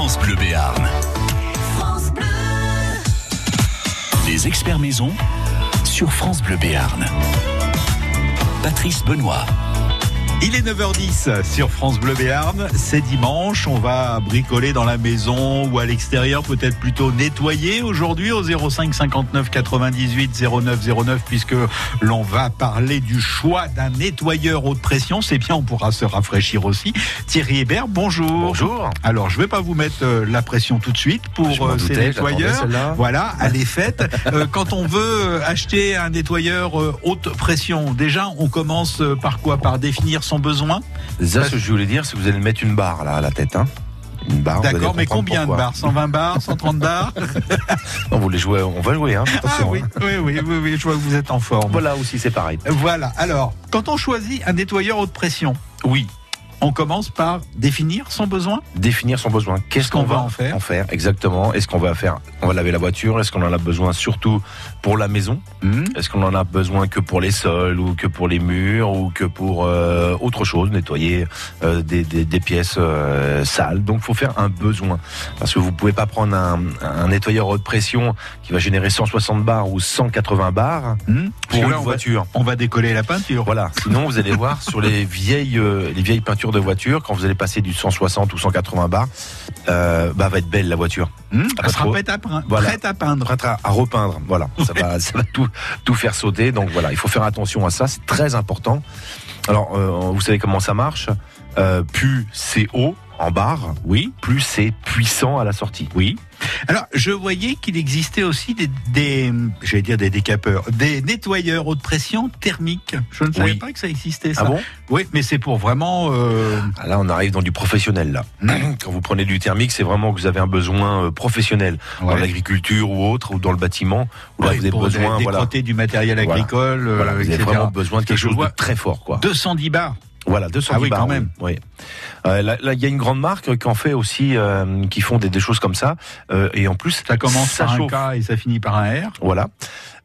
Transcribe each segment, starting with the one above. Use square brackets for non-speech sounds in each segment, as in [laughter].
France Bleu Béarn. Les experts maison sur France Bleu Béarn. Patrice Benoît. Il est 9h10 sur France Bleu Béarn. C'est dimanche. On va bricoler dans la maison ou à l'extérieur, peut-être plutôt nettoyer aujourd'hui au 05 59 98 09 09 puisque l'on va parler du choix d'un nettoyeur haute pression. C'est bien, on pourra se rafraîchir aussi. Thierry Hébert, bonjour. Bonjour. Alors, je vais pas vous mettre euh, la pression tout de suite pour euh, ces doutais, nettoyeurs. Voilà, elle est faite. Euh, quand on veut euh, acheter un nettoyeur haute pression, déjà, on commence par quoi? Par définir son besoin Ça, ce que je voulais dire, c'est que vous allez mettre une barre là à la tête. Hein une barre. D'accord, mais combien de bars 120 bars 130 bars Non, vous les jouez, on va jouer. Hein, Ah oui, hein. oui, oui, oui, oui, je vois que vous êtes en forme. Voilà aussi, c'est pareil. Voilà, alors, quand on choisit un nettoyeur haute pression, Oui, on commence par définir son besoin définir son besoin. Qu'est-ce qu'on va va en faire En faire, exactement? Est-ce qu'on va faire On va laver la voiture? Est-ce qu'on en a besoin surtout pour la maison? Est-ce qu'on en a besoin que pour les sols ou que pour les murs ou que pour euh, autre chose, nettoyer euh, des, des- des pièces euh, sales. Donc, faut faire un besoin parce que vous pouvez pas prendre un, un nettoyeur haute pression qui va générer 160 bars ou 180 bars Hmm pour une là, on va- voiture. On va décoller la peinture. Voilà. Sinon, vous allez voir sur les vieilles, les vieilles peintures de voiture, quand vous allez passer du 160 ou 180 bars, euh, bah va être belle la voiture. Hmm Elle sera prête à, peindre- Voilà. prête à peindre. Prête à, à repeindre. Voilà. [laughs] Ça va, ça va tout, tout faire sauter. Donc voilà, il faut faire attention à ça. C'est très important. Alors, euh, vous savez comment ça marche? Euh, plus c'est haut en barre, Oui, plus c'est puissant à la sortie. oui. Alors, je voyais qu'il existait aussi des, des j'allais dire des décapeurs, des nettoyeurs haute pression thermiques. Je ne savais Oui. pas que ça existait, ça. Ah bon? Oui, mais c'est pour vraiment... euh, Ah, Là, on arrive dans du professionnel. Là, quand vous prenez du thermique, c'est vraiment que vous avez un besoin euh, professionnel dans l'agriculture ou autre, ou dans le bâtiment, où là Ouais, vous avez pour besoin, voilà, du matériel Voilà. agricole, euh, vous avez etc. vraiment besoin de quelque chose de très fort, quoi. 210 bars. Voilà, 200 Ah oui, bars, quand même. Oui. Euh, là, il y a une grande marque qui en fait aussi, euh, qui font des, des choses comme ça, euh, et en plus, Ça commence ça par chauffe. un K et ça finit par un R. Voilà.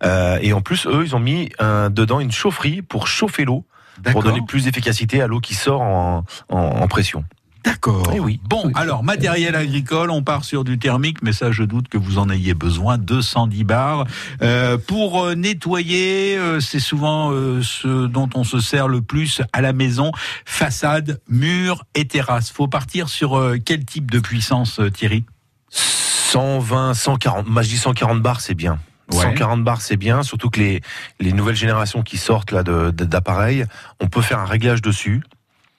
Euh, et en plus, eux, ils ont mis un, dedans une chaufferie pour chauffer l'eau, pour donner plus d'efficacité à l'eau qui sort en, en, en pression. D'accord. Eh oui. Bon, Oui. alors matériel agricole, on part sur du thermique, mais ça, je doute que vous en ayez besoin. 210 bars Euh, pour euh, nettoyer, euh, c'est souvent euh, ce dont on se sert le plus à la maison façade, mur et terrasse. Faut partir sur euh, quel type de puissance, euh, Thierry? 120, 140, moi je dis 140 bars, c'est bien. Ouais. 140 bars, c'est bien, surtout que les, les nouvelles générations qui sortent là d'appareils, on peut faire un réglage dessus.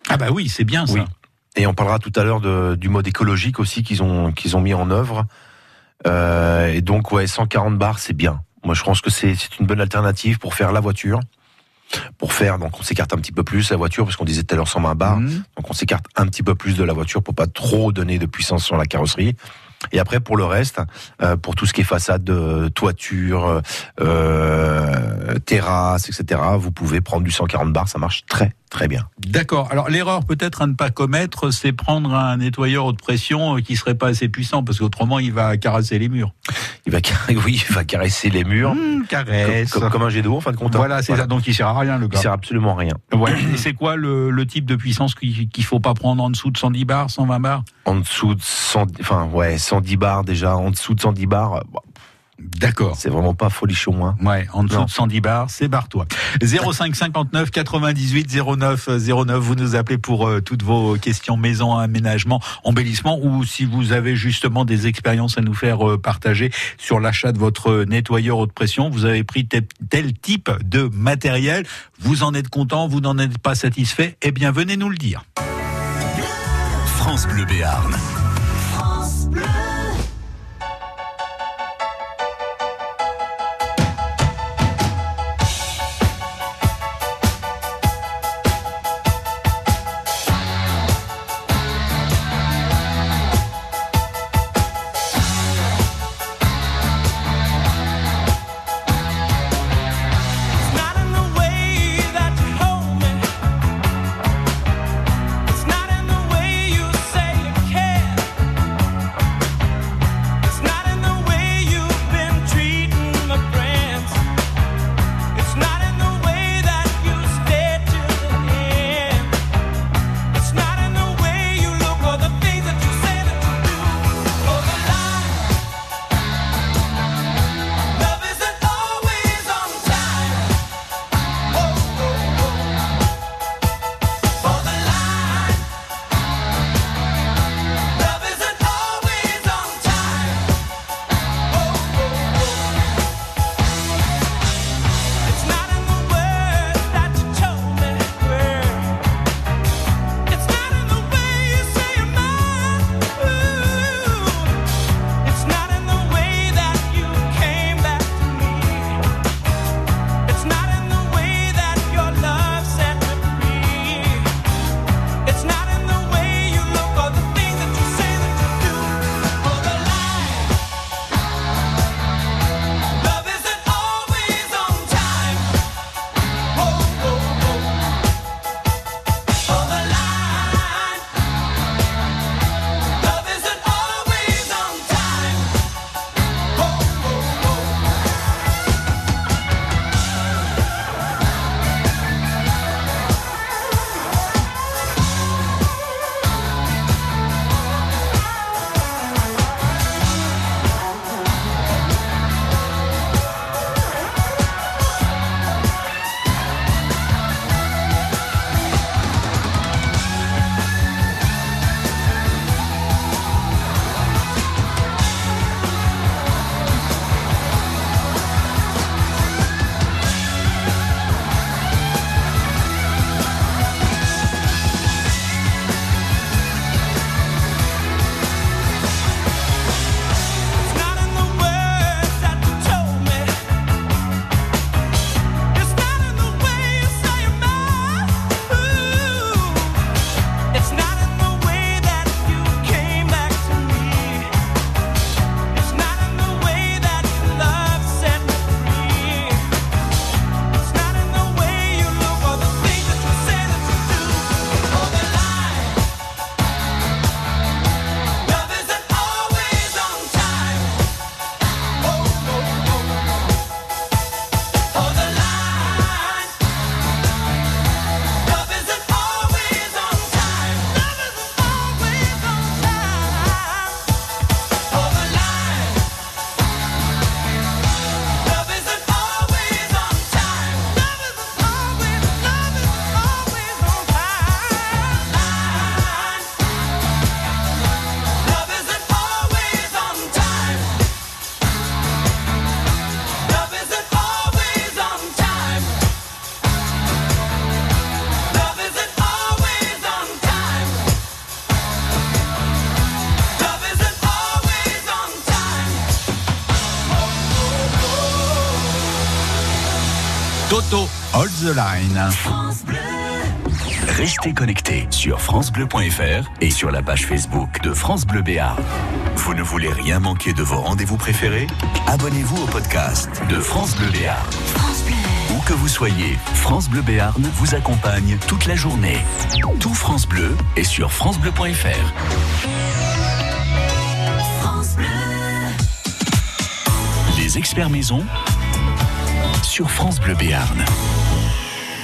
Ah bah oui, c'est bien ça. Oui. Et on parlera tout à l'heure de- du mode écologique aussi qu'ils ont, qu'ils ont mis en œuvre. Euh, et donc, ouais, 140 bars, c'est bien. Moi, je pense que c'est c'est une bonne alternative pour faire la voiture. Pour faire, donc on s'écarte un petit peu plus la voiture, parce qu'on disait tout à l'heure 120 bars. Mhm. Donc on s'écarte un petit peu plus de la voiture pour pas trop donner de puissance sur la carrosserie. Et après pour le reste, euh, pour tout ce qui est façade, de toiture, euh, terrasse, etc. Vous pouvez prendre du 140 bars, ça marche très très bien. D'accord. Alors l'erreur peut-être à ne pas commettre, c'est prendre un nettoyeur haute pression euh, qui serait pas assez puissant, parce qu'autrement il va caresser les murs. Il va, car- [laughs] oui, il va caresser les murs Mmh, caresse. comme- comme un jet d'eau en fin de compte. hein. Voilà, c'est ça. Donc il sert à rien le Il gars. sert absolument à rien. Ouais. Et c'est quoi le, le type de puissance qu'il qu'il faut pas prendre en dessous de 110 bars, 120 bars En dessous de 100, enfin ouais, 110 bars déjà, en dessous de 110 bars, euh, bon, D'accord. c'est vraiment pas folichon. Hein. Ouais, en dessous Non. de 110 bars, c'est barre-toi. 05 59 98 09 09, vous nous appelez pour euh, toutes vos questions maison, aménagement, embellissement, ou si vous avez justement des expériences à nous faire euh, partager sur l'achat de votre nettoyeur haute pression, vous avez pris tel, tel type de matériel, vous en êtes content, vous n'en êtes pas satisfait, eh bien venez nous le dire. France Bleu Béarn. Run. Line. Restez connectés sur francebleu.fr et sur la page Facebook de France Bleu Béarn. Vous ne voulez rien manquer de vos rendez-vous préférés? Abonnez-vous au podcast de France Bleu Béarn. Où que vous soyez, France Bleu Béarn vous accompagne toute la journée. Tout France Bleu est sur francebleu.fr. Les experts maison sur France Bleu Béarn.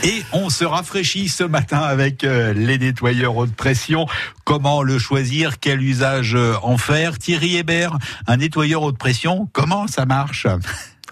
Et on se rafraîchit ce matin avec euh, les nettoyeurs haute pression. Comment le choisir? Quel usage euh, en faire? Thierry Hébert, un nettoyeur haute pression, comment ça marche?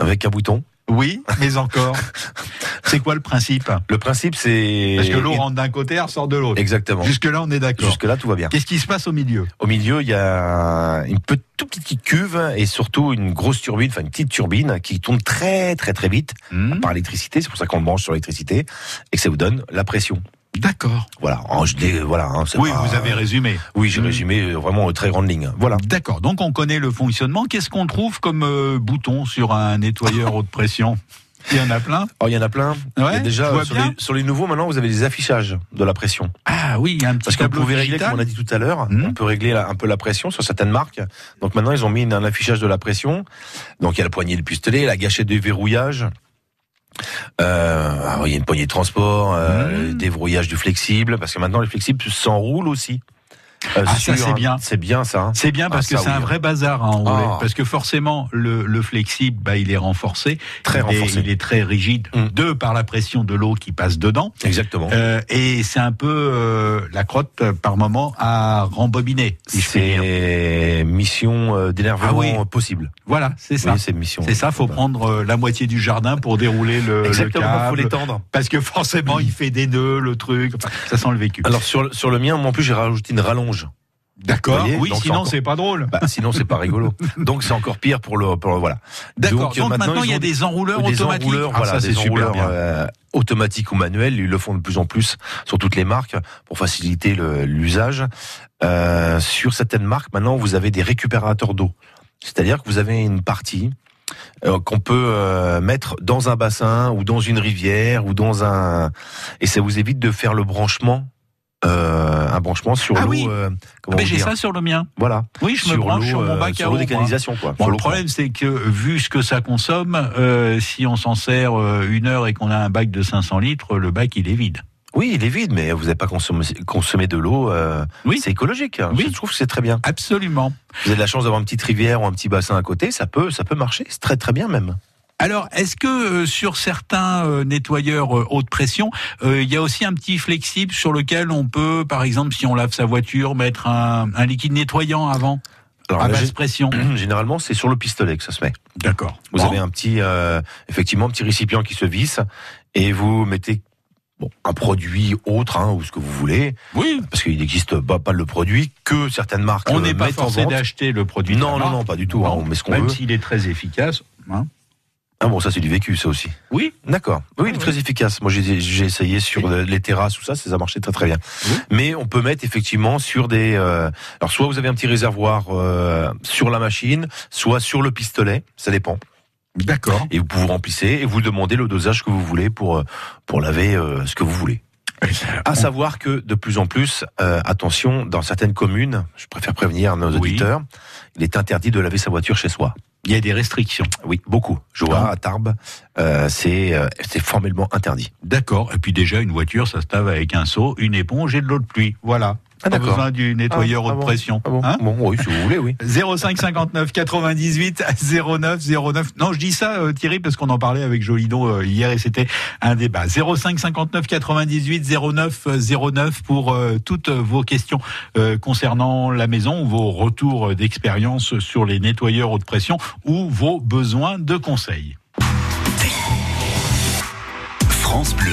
Avec un bouton. Oui, mais encore. [laughs] C'est quoi le principe? Le principe, c'est. Parce que l'eau rentre d'un côté, elle ressort de l'autre. Exactement. Jusque-là, on est d'accord. Jusque-là, tout va bien. Qu'est-ce qui se passe au milieu? Au milieu, il y a une petite, toute petite cuve et surtout une grosse turbine, enfin une petite turbine qui tourne très très très vite Hmm, par l'électricité. C'est pour ça qu'on le branche sur l'électricité et que ça vous donne la pression. D'accord. Voilà. En- je dis- voilà. hein, Oui, pas- vous avez résumé. Oui, j'ai Hmm. résumé euh, vraiment en très grande ligne. Voilà. D'accord. Donc on connaît le fonctionnement. Qu'est-ce qu'on trouve comme euh, bouton sur un nettoyeur haute pression? Il y en a plein. Oh, il y en a plein. Il y a déjà sur les, sur les nouveaux maintenant, vous avez des affichages de la pression. Ah oui, il y a un petit Parce que vous pouvez régler, comme on a dit tout à l'heure, Mhm. on peut régler un peu la pression sur certaines marques. Donc maintenant, ils ont mis un affichage de la pression. Donc il y a la poignée de pistolet, la gâchette de verrouillage. Euh, alors, il y a une poignée de transport, euh, Mhm. déverrouillage du flexible, parce que maintenant les flexibles s'enroulent aussi. Euh, Ah, ça, c'est un- bien. C'est bien ça. hein. C'est bien parce Ah, que c'est un vrai bazar à enrouler. Ah. Parce que forcément, le, le flexible, bah, il est renforcé. Très Il est- renforcé. Il est très rigide, Mm. de par la pression de l'eau qui passe dedans. Exactement. Euh, et c'est un peu euh, la crotte, euh, par moment, à rembobiner. si c'est mission d'énervement Ah oui. possible. Voilà, c'est ça. Oui, c'est mission. c'est ça, faut prendre la moitié du jardin pour dérouler le, le Exactement, faut câble. l'étendre. Parce que forcément, il fait des nœuds, le truc. Enfin, ça sent le vécu. Alors sur, le- sur le mien, moi en plus j'ai rajouté une rallonge. D'accord. Oui, donc sinon c'est pas drôle. Bah, sinon c'est pas [laughs] rigolo. Donc c'est encore pire pour le pour le- voilà. D'accord. Donc, euh, maintenant, il y a des enrouleurs des automatiques. enrouleurs, Ah, voilà, ça, des enrouleurs euh, automatiques ou manuels. Ils le font de plus en plus sur toutes les marques pour faciliter l'usage. Euh, sur certaines marques, maintenant, vous avez des récupérateurs d'eau. C'est-à-dire que vous avez une partie euh, qu'on peut euh, mettre dans un bassin ou dans une rivière ou dans un et ça vous évite de faire le branchement. Euh, un branchement sur Ah l'eau. oui. euh, Ah, mais j'ai ça sur le mien. Voilà. Oui, je me branche sur mon euh, bac à eau. des canalisations, quoi. Bon, le problème, c'est que vu ce que ça consomme, euh, si on s'en sert euh, une heure et qu'on a un bac de 500 litres, le bac il est vide. Oui, il est vide, mais vous n'avez pas consommé, consommé de l'eau. euh, Oui. C'est écologique. hein. Oui. Je trouve que c'est très bien. Absolument. Vous avez de la chance d'avoir une petite rivière ou un petit bassin à côté, ça peut, ça peut marcher. C'est très très bien même. Alors, est-ce que euh, sur certains euh, nettoyeurs euh, haute pression, euh, il y a aussi un petit flexible sur lequel on peut, par exemple, si on lave sa voiture, mettre un, un liquide nettoyant avant Alors à basse pression [clears throat] généralement, c'est sur le pistolet que ça se met. D'accord. Vous Bon. avez un petit, effectivement, un petit récipient qui se visse et vous mettez bon, un produit autre hein, ou ce que vous voulez, Oui. parce qu'il n'existe pas, pas le produit que certaines marques. On n'est pas forcé d'acheter le produit. Non, non, non, pas du tout. hein, on met ce qu'on Même veut. s'il est très efficace. hein. Ah bon, ça c'est du vécu, ça aussi. Oui. D'accord. Oui, il est Ah, très efficace. Moi, j'ai j'ai essayé sur Oui. les terrasses, tout ça, ça a marché très très bien. Oui. Mais on peut mettre effectivement sur des. euh, alors, soit vous avez un petit réservoir euh, sur la machine, soit sur le pistolet, ça dépend. D'accord. Et vous vous remplissez et vous demandez le dosage que vous voulez pour euh, pour laver euh, ce que vous voulez. À savoir que de plus en plus, euh, attention, dans certaines communes, je préfère prévenir nos Oui. auditeurs, il est interdit de laver sa voiture chez soi. Il y a des restrictions. Oui, beaucoup. Je vois Ah. à Tarbes, euh, c'est euh, c'est formellement interdit. D'accord. Et puis déjà, une voiture, ça se lave avec un seau, une éponge et de l'eau de pluie. Voilà. Ah, Pas besoin du nettoyeur Ah, ah haute bon. pression. Ah bon, Hein bon, oui, si vous voulez, oui. 05 59 98 09 09. Non, je dis ça, euh, Thierry, parce qu'on en parlait avec Jolidon euh, hier et c'était un débat. 05 59 98 09 09 pour euh, toutes vos questions euh, concernant la maison ou vos retours d'expérience sur les nettoyeurs haute pression ou vos besoins de conseils. France Bleu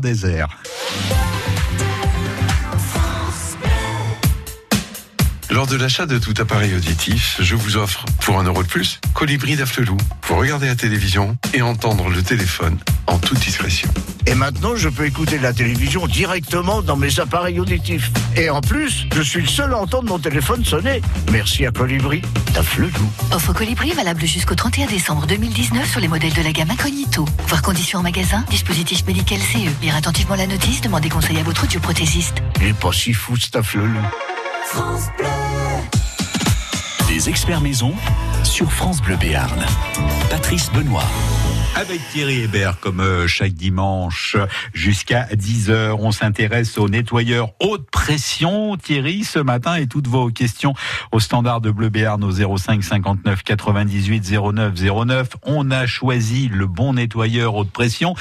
Désert. Lors de l'achat de tout appareil auditif, je vous offre, pour un euro de plus, Colibri d'Afflelou pour regarder la télévision et entendre le téléphone en toute discrétion. Et maintenant, je peux écouter la télévision directement dans mes appareils auditifs. Et en plus, je suis le seul à entendre mon téléphone sonner. Merci à Colibri, Tafflelou. Offre Colibri valable jusqu'au 31 décembre 2019 sur les modèles de la gamme Incognito. Voir conditions en magasin, dispositif médical CE. Lire attentivement la notice, demandez conseil à votre audioprothésiste. Il est pas si fou, ce Tafflelou. Des experts maison sur France Bleu Béarn. Patrice Benoît. Avec Thierry Hébert, comme euh, chaque dimanche, jusqu'à 10h, on s'intéresse aux nettoyeurs haute pression. Thierry, ce matin, et toutes vos questions au standard de Bleu Béarn au 05 59 98 09 09. On a choisi le bon nettoyeur haute pression.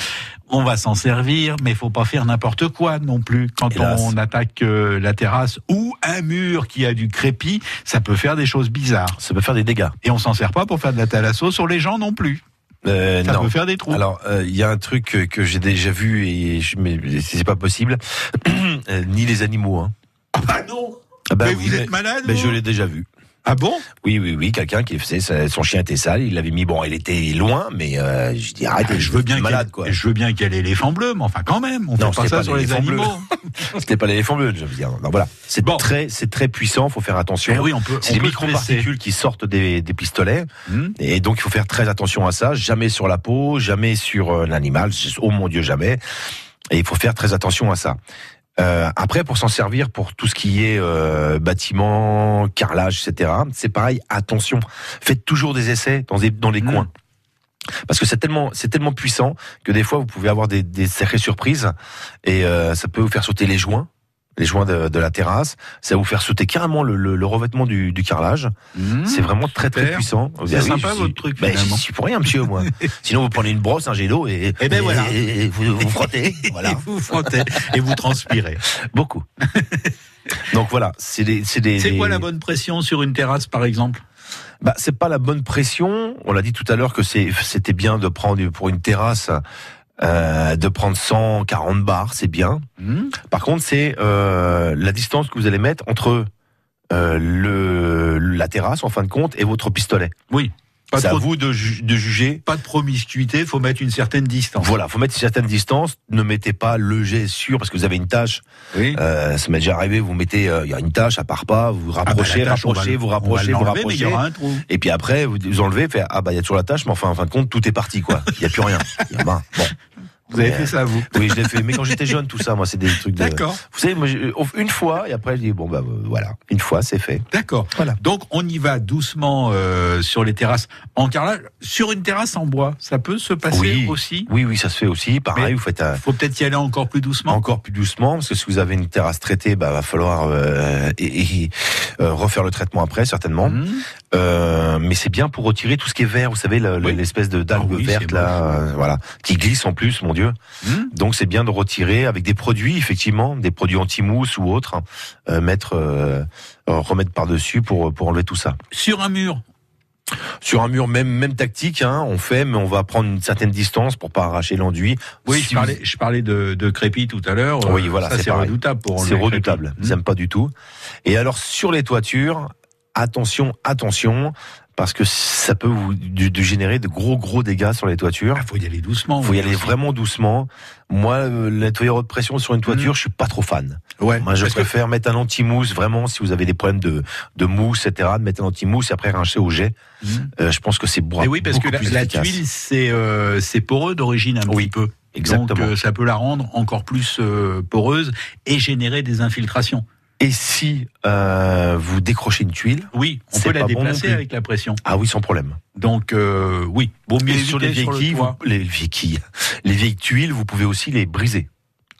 On va s'en servir, mais il faut pas faire n'importe quoi non plus. Quand Hélas. on attaque euh, la terrasse ou un mur qui a du crépi, ça peut faire des choses bizarres. Ça peut faire des dégâts. Et on s'en sert pas pour faire de la thalasso sur les gens non plus. Euh, Ça non. peut faire des trous. Alors, euh, il y a un truc que, que j'ai déjà vu et je, mais c'est pas possible. [clears throat] Euh, ni les animaux. Hein. ah non Ah bah Mais oui, vous mais- êtes malade mais vous je l'ai déjà vu. Ah bon? Oui, oui, oui, quelqu'un qui faisait sa- son chien était sale, il l'avait mis. Bon, il était loin, mais euh, je dis arrêtez, Ah, je veux bien malade qu'il quoi. je veux bien qu'il y ait l'éléphant bleu, mais enfin quand même, on Non, fait pas ça pas sur les animaux. [laughs] C'était pas l'éléphant bleu, je veux dire. Non, voilà, c'est Bon. très, c'est très puissant, faut faire attention. Eh oui, on peut. C'est des microparticules qui sortent des, des pistolets. Hmm. Et donc, il faut faire très attention à ça. Jamais sur la peau, jamais sur euh, l'animal. Oh mon Dieu, jamais. Et il faut faire très attention à ça. Euh, après, pour s'en servir pour tout ce qui est euh, bâtiment, carrelage, etc., c'est pareil. Attention, faites toujours des essais dans, des, dans les Mm. coins. Parce que c'est tellement, c'est tellement puissant que des fois vous pouvez avoir des, des sacrées surprises et euh, ça peut vous faire sauter les joints. Les joints de, de la terrasse. Ça va vous faire sauter carrément le, le, le revêtement du, du carrelage. Mmh. C'est vraiment très très super. puissant. C'est oui, sympa, votre truc, Ben, je suis pour rien, monsieur, moi. [laughs] Sinon, vous prenez une brosse, un jet d'eau et, Eh ben et- voilà. et vous, vous frottez. [laughs] voilà. Et vous frottez et vous transpirez. [laughs] Beaucoup. Donc voilà, c'est des, c'est des. C'est quoi la bonne pression sur une terrasse, par exemple? Bah, c'est pas la bonne pression. On l'a dit tout à l'heure que c'était bien de prendre pour une terrasse, euh, de prendre 140 bars, c'est bien. Mmh. Par contre, c'est euh, la distance que vous allez mettre entre euh, le la terrasse en fin de compte et votre pistolet. Oui. Pas C'est à vous de, ju- de juger. Pas de promiscuité, faut mettre une certaine distance. Voilà, faut mettre une certaine distance. Ne mettez pas le jet sûr parce que vous avez une tâche. Oui. Euh, ça m'est déjà arrivé. Vous mettez, euh, il y a une tâche, ça part pas. Vous Ah bah, rapprochez, tâche, va rapprochez, vous rapprochez, vous il y rapprochez. aura un trou. Et puis après, vous, vous enlevez, fait, ah bah il y a toujours la tâche, mais enfin en fin de compte, tout est parti quoi. Il y a plus rien. Il y a- ben, bon. Vous avez fait ça, vous? Oui, je l'ai fait. Mais quand j'étais jeune, tout ça, moi, c'est des trucs de. D'accord. Vous savez, moi, j'ai- une fois, et après, je dis bon bah euh, voilà, une fois, c'est fait. D'accord. Voilà. Donc on y va doucement euh, sur les terrasses en carrelage. Sur une terrasse en bois, ça peut se passer Oui. aussi? Oui, oui, ça se fait aussi. Pareil, Mais- vous faites un- Faut peut-être y aller encore plus doucement? encore plus doucement, parce que si vous avez une terrasse traitée, bah va falloir euh, et, et, euh, refaire le traitement après, certainement. Mmh. Euh, mais c'est bien pour retirer tout ce qui est vert, vous savez, Oui. l'espèce de d'algue Ah oui, verte là, euh, voilà, qui glisse en plus, mon Dieu. Mmh. Donc c'est bien de retirer avec des produits, effectivement, des produits anti-mousse ou autres, hein, euh, mettre, remettre par dessus pour pour enlever tout ça. Sur un mur. Sur un mur, même même tactique, hein, on fait, mais on va prendre une certaine distance pour pas arracher l'enduit. Oui, Si je parlais, je parlais de, de crépi tout à l'heure. Oui, voilà, c'est redoutable pour enlever C'est redoutable. Mmh. Aiment pas du tout. Et alors sur les toitures, attention, attention, parce que ça peut vous de, de générer de gros gros dégâts sur les toitures. Ah, faut y aller doucement. Faut y aller vraiment doucement. Moi, euh, le nettoyeur haute pression sur une toiture, je suis pas trop fan. Ouais. Moi, je que- préfère mettre un anti-mousse, vraiment, si vous avez des problèmes de, de mousse, etc., de mettre un anti-mousse et après rincer au jet. Mmh. Euh, je pense que c'est beaucoup Et oui, parce que la, tuile, c'est euh, c'est poreux d'origine un Oui, petit peu. exactement. Donc euh, ça peut la rendre encore plus euh, poreuse et générer des infiltrations. Et si euh, vous décrochez une tuile, Oui, on peut la bon déplacer avec la pression. ah oui, sans problème. Donc euh, oui, mieux Et sur les vieilles le quilles, toit. vous- les vieilles quilles, les vieilles tuiles, vous pouvez aussi les briser.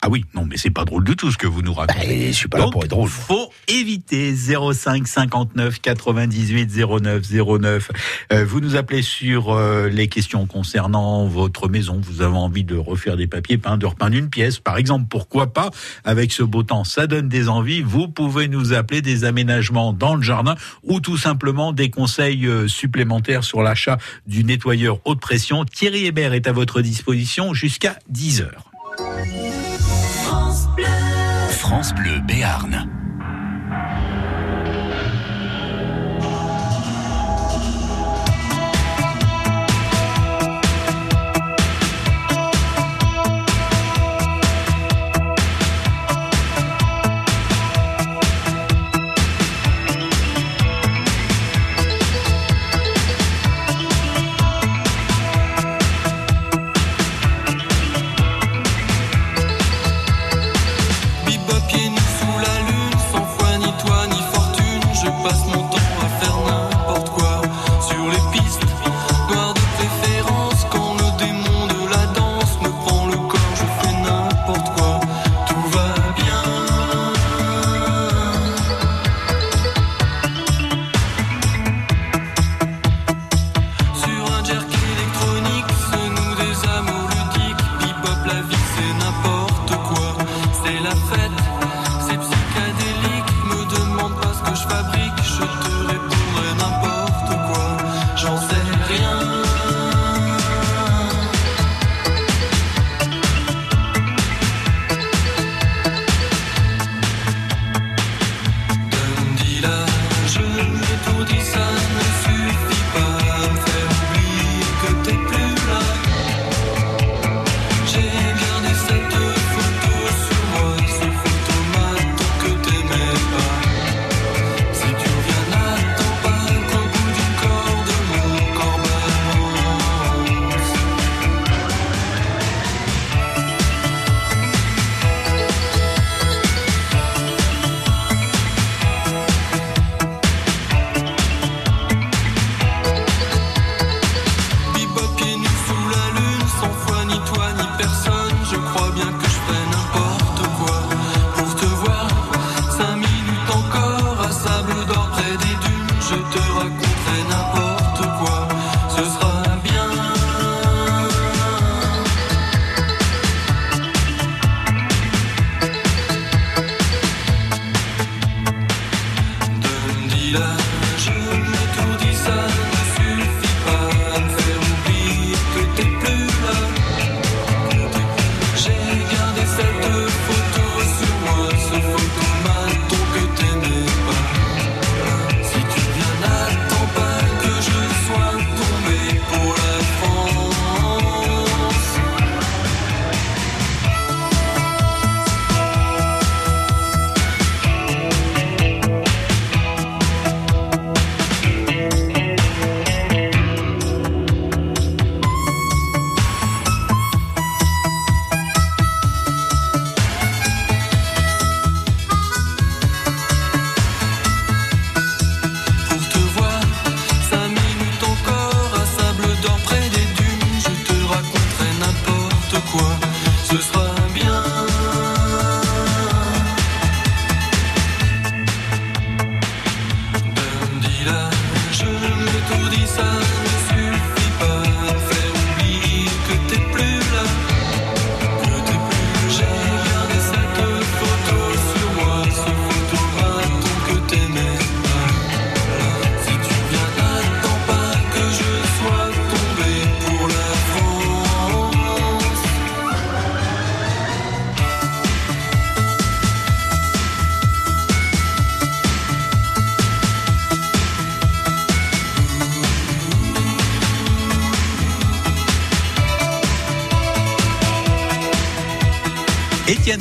Ah oui, non, mais c'est pas drôle du tout ce que vous nous racontez. Et je suis pas là pour être drôle. faut éviter 05 59 98 09 09. Euh, vous nous appelez sur euh, les questions concernant votre maison. Vous avez envie de refaire des papiers peints, de repeindre une pièce, par exemple. Pourquoi pas? Avec ce beau temps, ça donne des envies. Vous pouvez nous appeler des aménagements dans le jardin ou tout simplement des conseils euh, supplémentaires sur l'achat du nettoyeur haute pression. Thierry Hébert est à votre disposition jusqu'à 10 heures. France Bleu Béarn.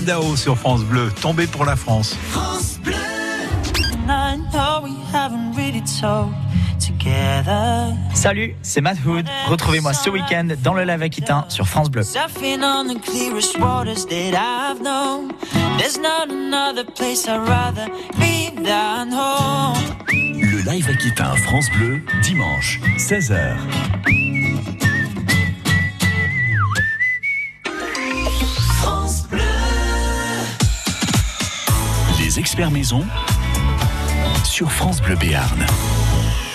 Dao sur France Bleu, tombé pour la France. Salut, c'est Matt Hood. Retrouvez-moi ce week-end dans le Lac Aquitain sur France Bleu. Le live Aquitain France Bleu, dimanche, 16h. Les experts maison sur France Bleu Béarn.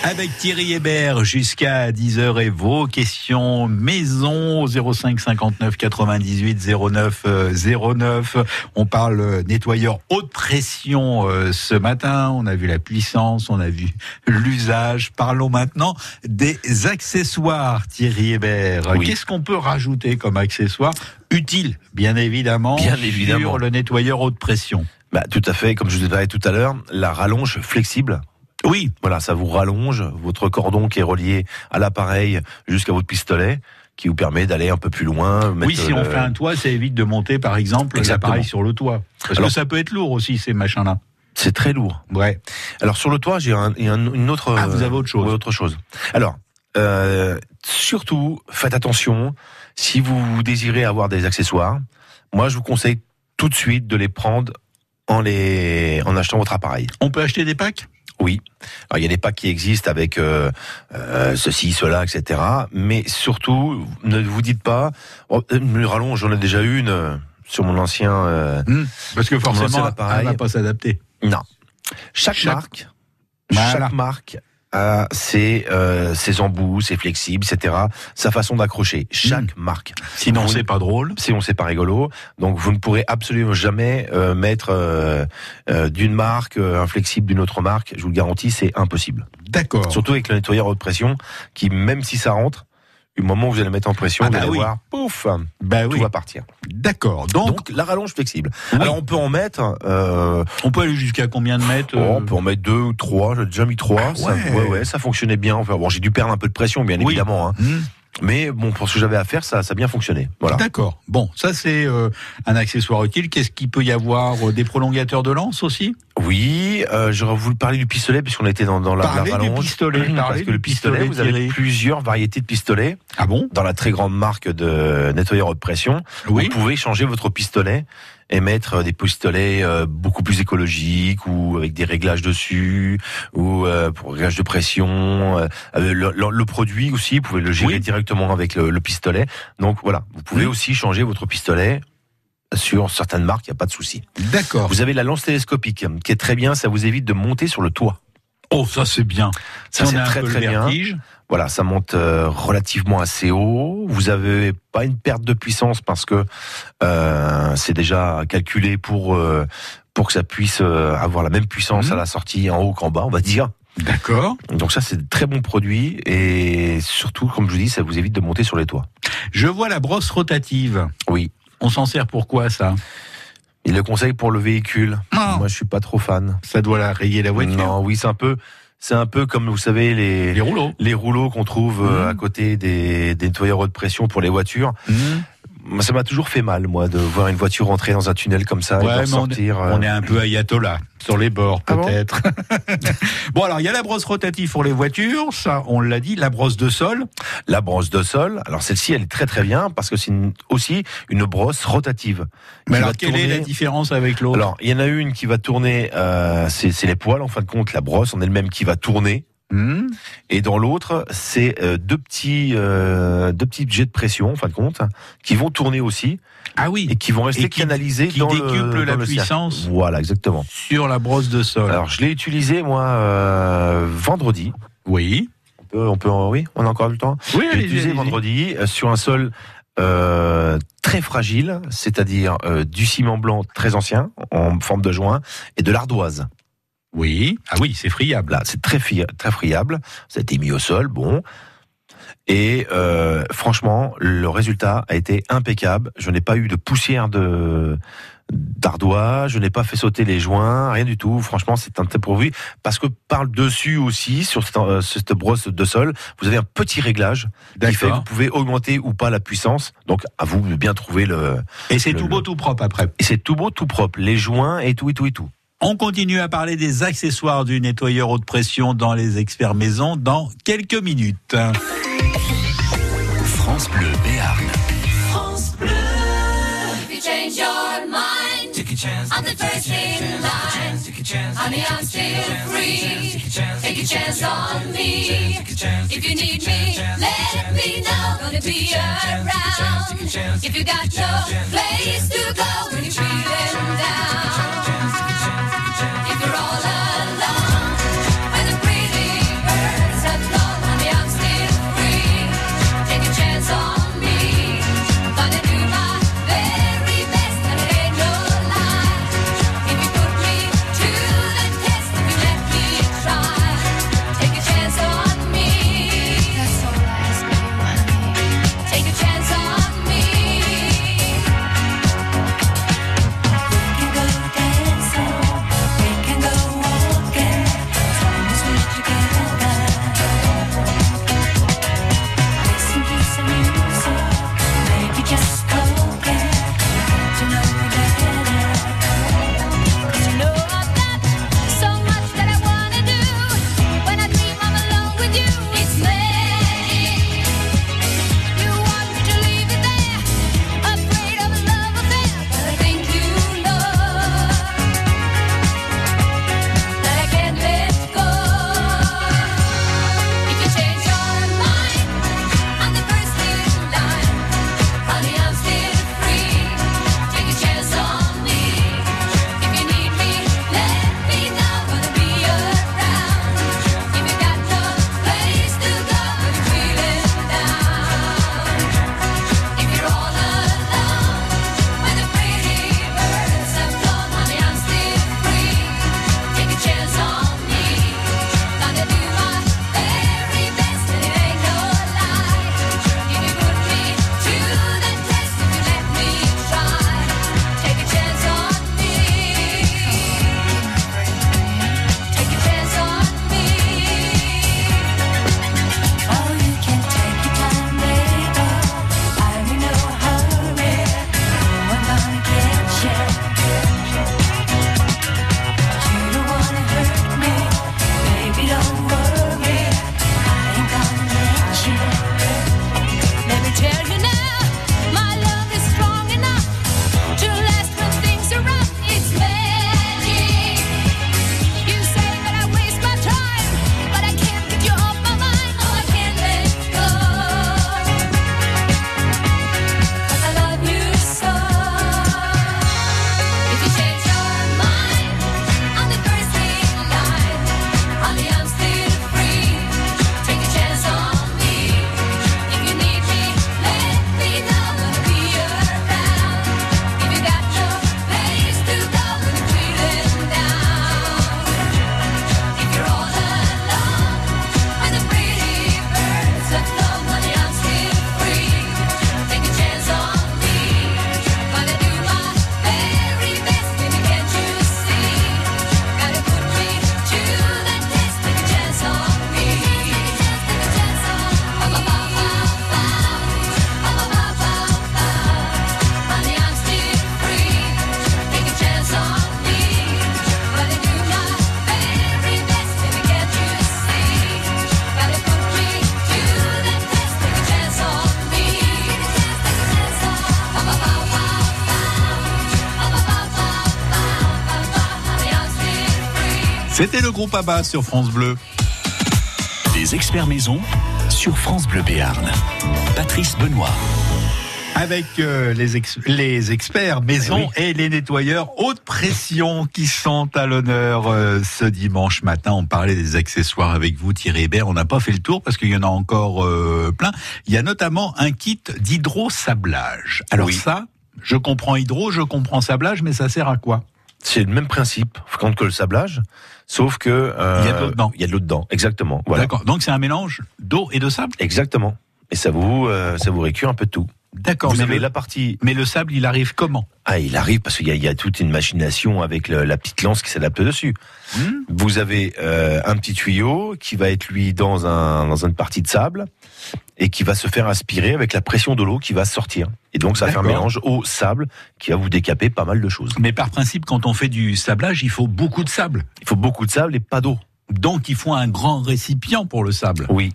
Avec Thierry Hébert jusqu'à 10h et vos questions maison au 05 59 98 09 euh, 09. On parle euh, nettoyeur haute pression euh, ce matin. On a vu la puissance, on a vu l'usage. Parlons maintenant des accessoires, Thierry Hébert. Oui. Qu'est-ce qu'on peut rajouter comme accessoire utile, bien évidemment, Bien évidemment. sur le nettoyeur haute pression? Bah, tout à fait, comme je vous ai parlé tout à l'heure, la rallonge flexible. Oui, Voilà, ça vous rallonge votre cordon qui est relié à l'appareil jusqu'à votre pistolet, qui vous permet d'aller un peu plus loin. Oui, si on fait un toit, ça évite de monter, par exemple, l'appareil sur le toit. Parce Alors- que ça peut être lourd aussi, ces machins-là. C'est très lourd. Ouais. Alors sur le toit, j'ai un, une autre. Ah, vous avez autre chose. autre chose. Alors, euh, surtout, faites attention. Si vous désirez avoir des accessoires, moi, je vous conseille tout de suite de les prendre en les, en achetant votre appareil. On peut acheter des packs? Oui. Alors, il y a des packs qui existent avec euh, euh, ceci, cela, etc. Mais surtout, ne vous dites pas, oh, une rallonge, j'en ai déjà une euh, sur mon ancien. euh, Parce que forcément, appareil. elle va pas s'adapter. Non. Chaque, Chaque- marque, Voilà. chaque marque a ses, euh, ses embouts, ses flexibles, etc. Sa façon d'accrocher. Chaque marque. Sinon, c'est pas drôle. Sinon, c'est pas rigolo. Donc, vous ne pourrez absolument jamais euh, mettre euh, euh, d'une marque euh, un flexible d'une autre marque. Je vous le garantis, c'est impossible. D'accord. Surtout avec le nettoyeur haute pression, qui même si ça rentre, du moment où vous allez le mettre en pression, Ah vous bah allez oui. voir, pouf, Bah tout oui. va partir. D'accord. Donc, Donc, la rallonge flexible. Oui. Alors, on peut en mettre. Euh, on peut aller jusqu'à combien de mètres Oh, euh, on peut en mettre deux ou trois. J'ai déjà mis trois. Ça, Ouais. ouais, ouais, ça fonctionnait bien. Enfin, bon, j'ai dû perdre un peu de pression, bien évidemment. Hein. hmm, Mais bon, pour ce que j'avais à faire, ça, ça a bien fonctionné. Voilà. D'accord. Bon, ça c'est euh, un accessoire utile. Qu'est-ce qu'il peut y avoir euh, Des prolongateurs de lance aussi? Oui, euh, j'aurais voulu parler du pistolet puisqu'on était dans, dans la, la Parlez du rallonge. pistolet, Parce que du le pistolet, pistolet, vous avez plusieurs variétés de pistolets. Ah bon? Dans la très grande marque de nettoyeur haute pression, Oui. vous pouvez changer votre pistolet et mettre des pistolets euh, beaucoup plus écologiques ou avec des réglages dessus ou euh, pour réglage de pression. euh, le, le- le produit aussi, vous pouvez le gérer Oui. directement avec le, le pistolet. Donc voilà, vous pouvez aussi changer votre pistolet sur certaines marques, il n'y a pas de souci. D'accord. Vous avez la lance télescopique qui est très bien, ça vous évite de monter sur le toit. Oh, ça c'est bien. Ça c'est très très bien. vertige. Voilà, ça monte euh, relativement assez haut. Vous avez pas une perte de puissance parce que euh, c'est déjà calculé pour euh, pour que ça puisse avoir la même puissance Mhm. à la sortie en haut qu'en bas, on va dire. D'accord. Donc ça c'est de très bon produit et surtout comme je vous dis, ça vous évite de monter sur les toits. Je vois la brosse rotative. Oui. On s'en sert pour quoi ça? Il le conseille pour le véhicule. Moi je suis pas trop fan. Ça doit la rayer la voiture. Non, oui, c'est un peu c'est un peu comme vous savez les Les rouleaux. les rouleaux qu'on trouve euh, Mhm. à côté des, des nettoyeurs haute pression pour les voitures. Hmm. Ça m'a toujours fait mal, moi, de voir une voiture rentrer dans un tunnel comme ça Ouais, et mais on, euh, on est un peu ayatollah sur les bords Ah bon peut-être. [laughs] bon alors il y a la brosse rotative pour les voitures, ça on l'a dit, la brosse de sol. La brosse de sol, alors celle-ci, elle est très très bien parce que c'est aussi une brosse rotative. Mais alors quelle est la différence avec l'autre? Alors, il y en a une qui va tourner, euh, c'est c'est les poils, en fin de compte, la brosse en elle-même qui va tourner. Hmm. Et dans l'autre, c'est euh, deux petits euh, deux petits jets de pression, en fin de compte, qui vont tourner aussi. Ah oui. Et qui vont rester Et qui- canalisés qui dans décuplent le, la dans le cercle. puissance. Voilà, exactement. Sur la brosse de sol. Alors, je l'ai utilisé moi euh, vendredi. Oui. On peut, on peut, oui, on a encore du temps. Oui, Je l'ai allez-y, utilisé vendredi euh, sur un sol euh, très fragile, c'est-à-dire euh, du ciment blanc très ancien en forme de joint et de l'ardoise. Oui. Ah oui, c'est friable. Là, c'est très, très friable. Ça a été mis au sol, bon. Et euh, franchement, le résultat a été impeccable. Je n'ai pas eu de poussière de d'ardoise, je n'ai pas fait sauter les joints, rien du tout. Franchement, c'est un très pourvu parce que par le dessus aussi, sur cette, euh, cette brosse de sol, vous avez un petit réglage qui fait que vous pouvez augmenter ou pas la puissance. Donc, à vous de bien trouver le. Et c'est tout beau, le- tout propre après. Et c'est tout beau, tout propre. Les joints et tout, et tout, et tout. On continue à parler des accessoires du nettoyeur haute pression dans les experts maison dans quelques minutes. France Bleu Béarn. France Bleu. If you change your mind, take a chance. I'm the first in line. Honey, I'm still free. Take a chance on me. If you need me, let me know. Gonna be around. If you got no place to go when you're feeling down. Le groupe ABBA sur France Bleu. Les experts maison sur France Bleu Béarn. Patrice Benoît. Avec euh, les, ex- les experts maison et les nettoyeurs haute pression qui sont à l'honneur euh, ce dimanche matin. On parlait des accessoires avec vous, Thierry Hébert. On n'a pas fait le tour parce qu'il y en a encore euh, plein. Il y a notamment un kit d'hydrosablage. Alors Oui. ça, je comprends hydro, je comprends sablage, mais ça sert à quoi? C'est le même principe quand que le sablage, sauf que euh, Il y a de l'eau dedans. Il y a de l'eau dedans, exactement. Voilà. D'accord. Donc c'est un mélange d'eau et de sable? Exactement. Et ça vous, euh, ça vous récure un peu de tout. D'accord. Vous Mais avez le, la partie. mais le sable, il arrive comment? Ah, il arrive parce qu'il y a, il y a toute une machination avec le- la petite lance qui s'adapte dessus. Hmm Vous avez euh, un petit tuyau qui va être lui dans un dans une partie de sable et qui va se faire aspirer avec la pression de l'eau qui va sortir. Et donc ça fait un mélange eau sable qui va vous décaper pas mal de choses. Mais par principe, quand on fait du sablage, il faut beaucoup de sable. Il faut beaucoup de sable et pas d'eau. Donc il faut un grand récipient pour le sable. Oui,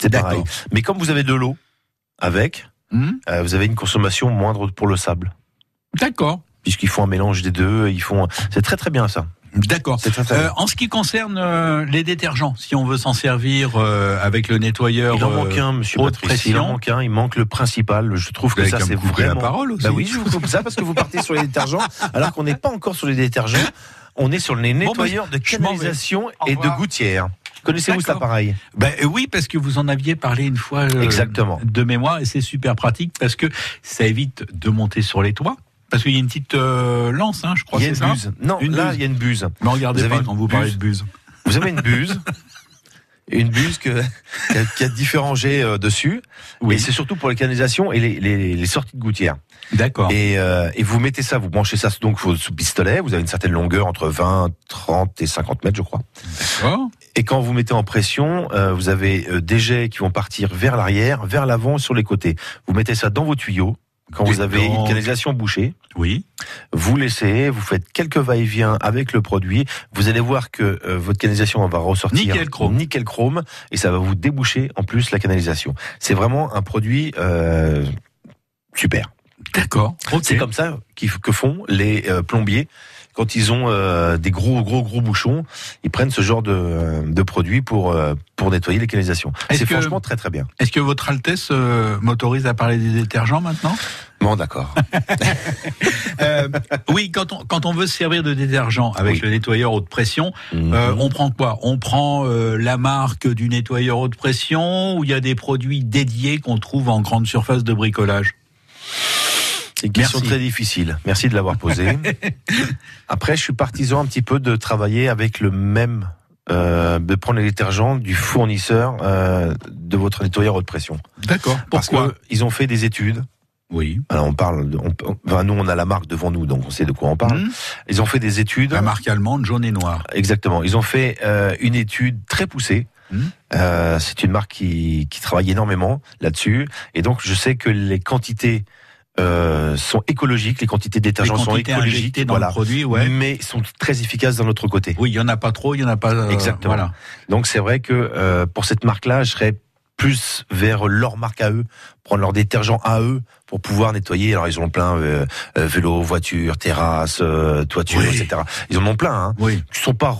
c'est D'accord. pareil. Mais comme vous avez de l'eau avec, Hmm euh, vous avez une consommation moindre pour le sable. D'accord. Puisqu'ils font un mélange des deux, ils font. C'est très très bien ça. D'accord. C'est très très Euh, en ce qui concerne euh, les détergents, si on veut s'en servir euh, avec le nettoyeur, Il en euh, manque un, monsieur. Il en pression. manque un. Il manque le principal. Je trouve que ça c'est me couper la vraiment. parole aussi. Bah oui, je vous coupe ça parce que vous partez sur les détergents, alors qu'on n'est pas encore sur les détergents. On est sur les nettoyeurs de m'en vais. canalisation et de revoir. gouttières. Connaissez-vous cet appareil Ben, euh, oui, parce que vous en aviez parlé une fois euh, Exactement. de mémoire et c'est super pratique parce que ça évite de monter sur les toits. Parce qu'il y a une petite euh, lance, hein, je crois. Il y a une ça buse. Non, Une là buse. il y a une buse. Mais regardez Vous pas quand vous parlez de buse. Vous avez une buse. [laughs] Une buse que, qui, a, qui a différents jets euh, dessus. Oui. Et c'est surtout pour les canalisations et les, les, les sorties de gouttières. D'accord. Et, euh, et vous mettez ça, vous branchez ça donc sous pistolet. Vous avez une certaine longueur entre 20, 30 et 50 mètres, je crois. D'accord. Et quand vous mettez en pression, euh, vous avez des jets qui vont partir vers l'arrière, vers l'avant, sur les côtés. Vous mettez ça dans vos tuyaux. Quand vous avez une canalisation bouchée, Oui. vous laissez, vous faites quelques va-et-vient avec le produit. Vous allez voir que euh, votre canalisation va ressortir Nickel chrome. nickel chrome, et ça va vous déboucher en plus la canalisation. C'est vraiment un produit euh, super. D'accord. Ok. C'est comme ça que font les euh, plombiers quand ils ont euh, des gros gros gros bouchons. Ils prennent ce genre de, de produit pour euh, pour nettoyer les canalisations. C'est franchement très très bien. Est-ce que votre Altesse euh, m'autorise à parler des détergents maintenant? Bon d'accord. [laughs] Euh, Oui, quand on, quand on veut se servir de détergent avec Oui. le nettoyeur haute pression, Mhm. euh, on prend quoi? On prend euh, la marque du nettoyeur haute pression ou il y a des produits dédiés qu'on trouve en grande surface de bricolage? C'est une question Merci. très difficile. Merci de l'avoir posée. [laughs] Après, je suis partisan un petit peu de travailler avec le même, euh, de prendre les détergents du fournisseur euh, de votre nettoyeur haute pression. D'accord. Parce Pourquoi que ils ont fait des études. Oui. Alors on parle, de- on- on- enfin, nous on a la marque devant nous, donc on sait de quoi on parle. Mhm. Ils ont fait des études. La marque allemande jaune et noir. Exactement. Ils ont fait euh, une étude très poussée. Euh, c'est une marque qui, qui travaille énormément là-dessus. Et donc, je sais que les quantités euh, sont écologiques, les quantités détergents sont écologiques, dans voilà. le produit, ouais. mais sont très efficaces d'un autre côté. Oui, il y en a pas trop, il y en a pas. euh, Exactement. Voilà. Donc, c'est vrai que euh, pour cette marque-là, je serais plus vers leur marque à eux, prendre leur détergent à eux pour pouvoir nettoyer. Alors, ils en ont plein, euh, euh, vélo, voiture, terrasse, euh, toiture, Oui. etc. Ils en ont plein, hein Oui. qui sont pas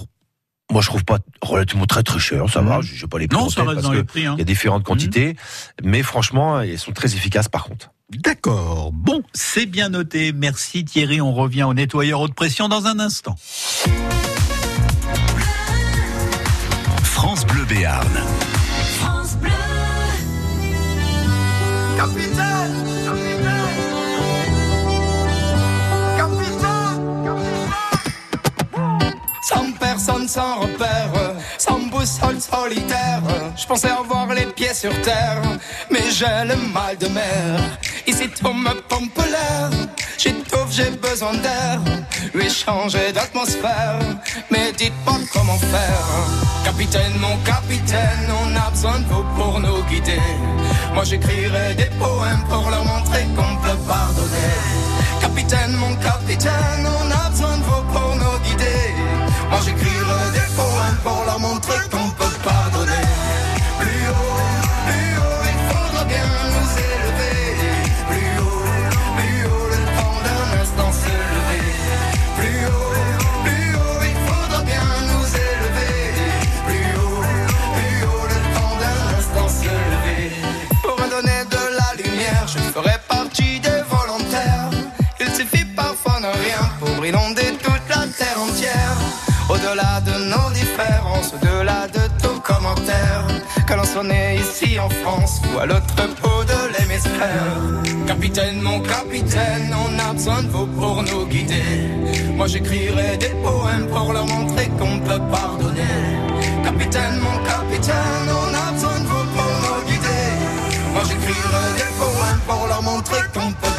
moi je trouve pas relativement très très cher ça va Mhm. je sais pas les prix Non, ça reste parce dans que les prix. Hein. il y a différentes quantités mais franchement elles sont très efficaces par contre D'accord. Bon, c'est bien noté. Merci Thierry. On revient au nettoyeur haute pression dans un instant. France Bleu Béarn. France Bleu. Sans personne, sans repère, sans boussole solitaire. Je pensais avoir les pieds sur terre, mais j'ai le mal de mer. Ici tout me pompe l'air, j'étouffe, j'ai besoin d'air. Lui changer d'atmosphère, mais dites-moi comment faire. Capitaine, mon capitaine, on a besoin de vous pour nous guider. Moi j'écrirai des poèmes pour leur montrer qu'on peut pardonner. Capitaine, mon capitaine, on a besoin de vous pour nous guider. Moi j'écrirai des poèmes pour leur montrer qu'on ici en France ou à l'autre bout de l'hémisphère. Capitaine, mon capitaine, on a besoin de vous pour nous guider. Moi j'écrirai des poèmes pour leur montrer qu'on peut pardonner. Capitaine, mon capitaine, on a besoin de vous pour nous guider. Moi j'écrirai des poèmes pour leur montrer qu'on peut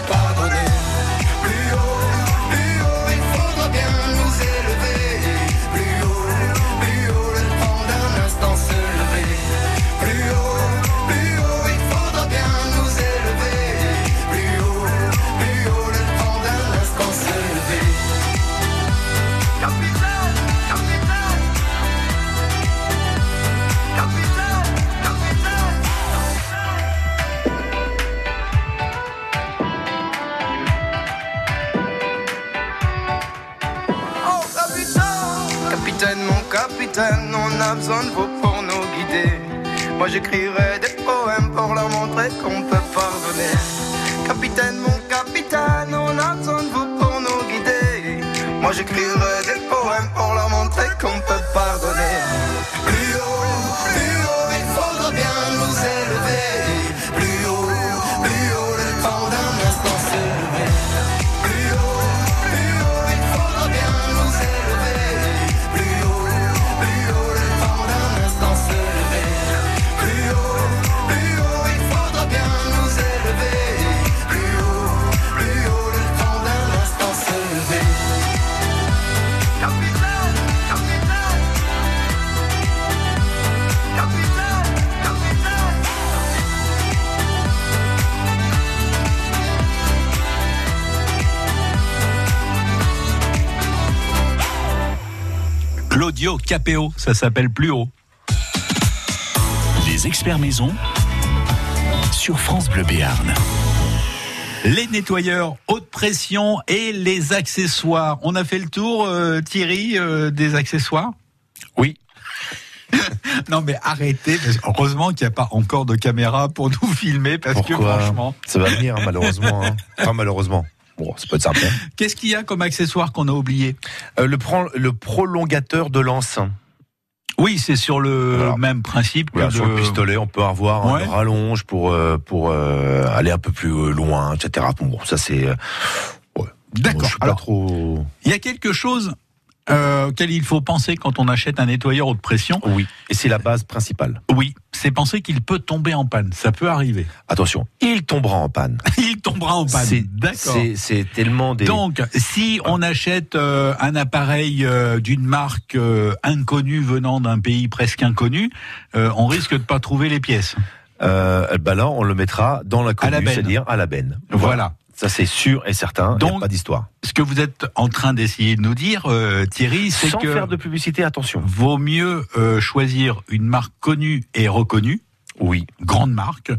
Claudio Capéo, ça s'appelle plus haut. Les experts maison sur France Bleu Béarn. Les nettoyeurs haute pression et les accessoires. On a fait le tour, euh, Thierry, euh, des accessoires? Oui. [laughs] non mais arrêtez, heureusement qu'il n'y a pas encore de caméra pour [laughs] nous filmer, parce que franchement... Ça va venir, malheureusement. hein. Enfin, malheureusement. Bon, ça peut être certain. [laughs] Qu'est-ce qu'il y a comme accessoire qu'on a oublié Euh, le, pro- le prolongateur de lance. Oui, c'est sur le même principe que Voilà, sur le de- pistolet, on peut avoir Ouais. un rallonge pour euh, pour euh, aller un peu plus loin, etc. Bon, bon, ça c'est. ouais. D'accord. Bon, pas trop. il y a quelque chose euh, auquel il faut penser quand on achète un nettoyeur haute pression. Oui. Et c'est la base principale. Oui, c'est penser qu'il peut tomber en panne. Ça peut arriver. Attention, il tombera en panne. [laughs] Il tombera en panne. C'est- D'accord. C'est tellement des. Donc, si on achète euh, un appareil euh, d'une marque euh, inconnue venant d'un pays presque inconnu, on risque de pas trouver les pièces. Euh, bah là, on le mettra dans la commune, c'est-à-dire à la benne. Voilà. Ça c'est sûr et certain. Il n'y a Donc, pas d'histoire. Ce que vous êtes en train d'essayer de nous dire, euh, Thierry, c'est Sans que faire de publicité, attention. vaut mieux euh, choisir une marque connue et reconnue, Oui. grande marque,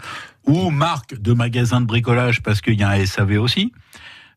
ou marque de magasin de bricolage parce qu'il y a un SAV aussi,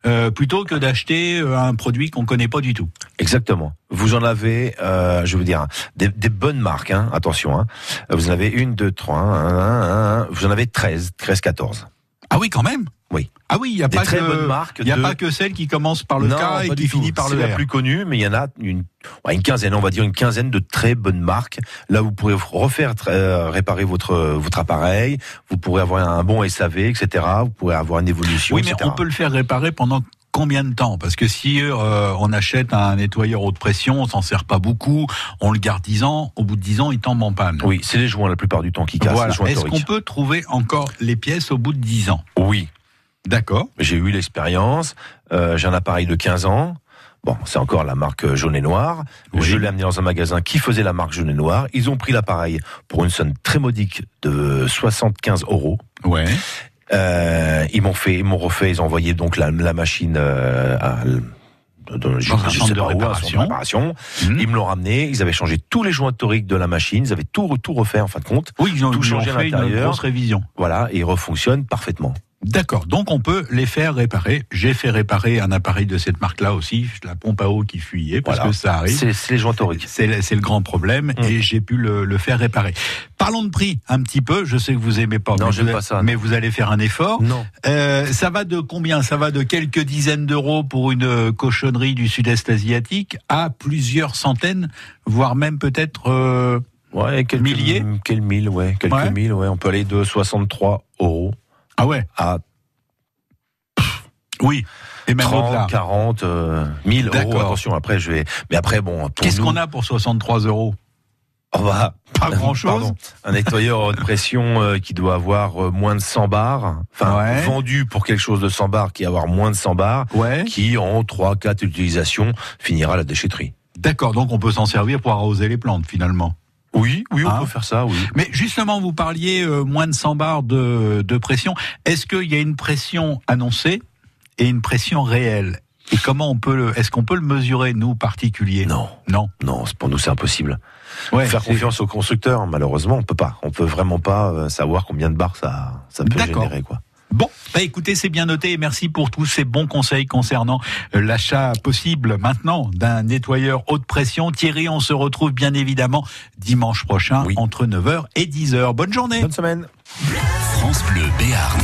euh, plutôt que d'acheter euh, un produit qu'on connaît pas du tout. Exactement. Vous en avez, euh, je veux dire, des, des bonnes marques, hein, attention. Hein. Vous en avez une, deux, trois, un, un, un, vous en avez 13, 13, 14. Ah oui, quand même. Oui. Ah oui, il y a pas très que marques Il n'y a de- pas que celle qui commence par le Non, K et qui tout. finit par C'est le la R. plus connue, mais il y en a une, une quinzaine, on va dire une quinzaine de très bonnes marques. Là, vous pourrez refaire, euh, réparer votre votre appareil. Vous pourrez avoir un bon SAV, etc. Vous pourrez avoir une évolution, Oui, mais etc. on peut le faire réparer pendant combien de temps Parce que si euh, on achète un nettoyeur haute pression, on s'en sert pas beaucoup, on le garde 10 ans, au bout de 10 ans, il tombe en panne. Oui, c'est les joints la plupart du temps qui cassent. Voilà. Est-ce qu'on peut trouver encore les pièces au bout de 10 ans Oui. D'accord. J'ai eu l'expérience. Euh, J'ai un appareil de 15 ans. Bon, c'est encore la marque euh, jaune et noir. Oui. Je l'ai amené dans un magasin qui faisait la marque jaune et noir. Ils ont pris l'appareil pour une somme très modique de 75 euros. Ouais. Euh, ils m'ont fait, ils m'ont refait, ils ont envoyé donc la, la machine euh, à, je- je sais de centre réparation. de réparation. Mhm. Ils me l'ont ramené. Ils avaient changé tous les joints toriques de la machine. Ils avaient tout, tout refait en fin de compte. Oui, ils ont, Tout changé à l'intérieur. grosse révision. Voilà, et ils refonctionnent parfaitement. D'accord. Donc on peut les faire réparer. J'ai fait réparer un appareil de cette marque-là aussi, la pompe à eau qui fuyait, parce Voilà. que ça arrive. C'est les joints toriques. C'est le, grand problème Mm. et j'ai pu le, le faire réparer. Parlons de prix un petit peu. Je sais que vous aimez pas, Non, mais, vous, pas ça, non. mais vous allez faire un effort. Non. Euh, ça va de combien? Ça va de quelques dizaines d'euros pour une euh, cochonnerie du sud-est asiatique à plusieurs centaines, voire même peut-être euh, Ouais, quelques Milliers? Quelques mille, ouais. Quelques Ouais. mille, ouais. On peut aller de 63 euros Ah ouais à Oui. Et même 30, au-delà. 40, euh, 1000 euros. Attention, après, je vais. Mais après, bon. Qu'est-ce qu'on a pour 63 euros Oh bah, Pas grand-chose. Un nettoyeur haute pression euh, qui doit avoir euh, moins de 100 bars, enfin Ouais. vendu pour quelque chose de 100 bars qui avoir moins de 100 bars, Ouais. qui en 3 4 utilisations finira à la déchetterie. D'accord, donc on peut s'en servir pour arroser les plantes finalement. Oui, oui, on Hein peut faire ça, oui. Mais justement, vous parliez euh, moins de 100 bars de, de pression. Est-ce qu'il y a une pression annoncée et une pression réelle? Et comment on peut le, est-ce qu'on peut le mesurer nous particuliers? Non. Non. Non, c'est- pour nous c'est impossible. Ouais, faire confiance au constructeur, malheureusement, on peut pas. On peut vraiment pas euh, savoir combien de bars ça ça peut générer quoi. Bon, bah écoutez, c'est bien noté et merci pour tous ces bons conseils concernant euh, l'achat possible maintenant d'un nettoyeur haute pression. Thierry, on se retrouve bien évidemment dimanche prochain Oui. entre 9h et 10h. Bonne journée. Bonne semaine. France Bleu Béarn.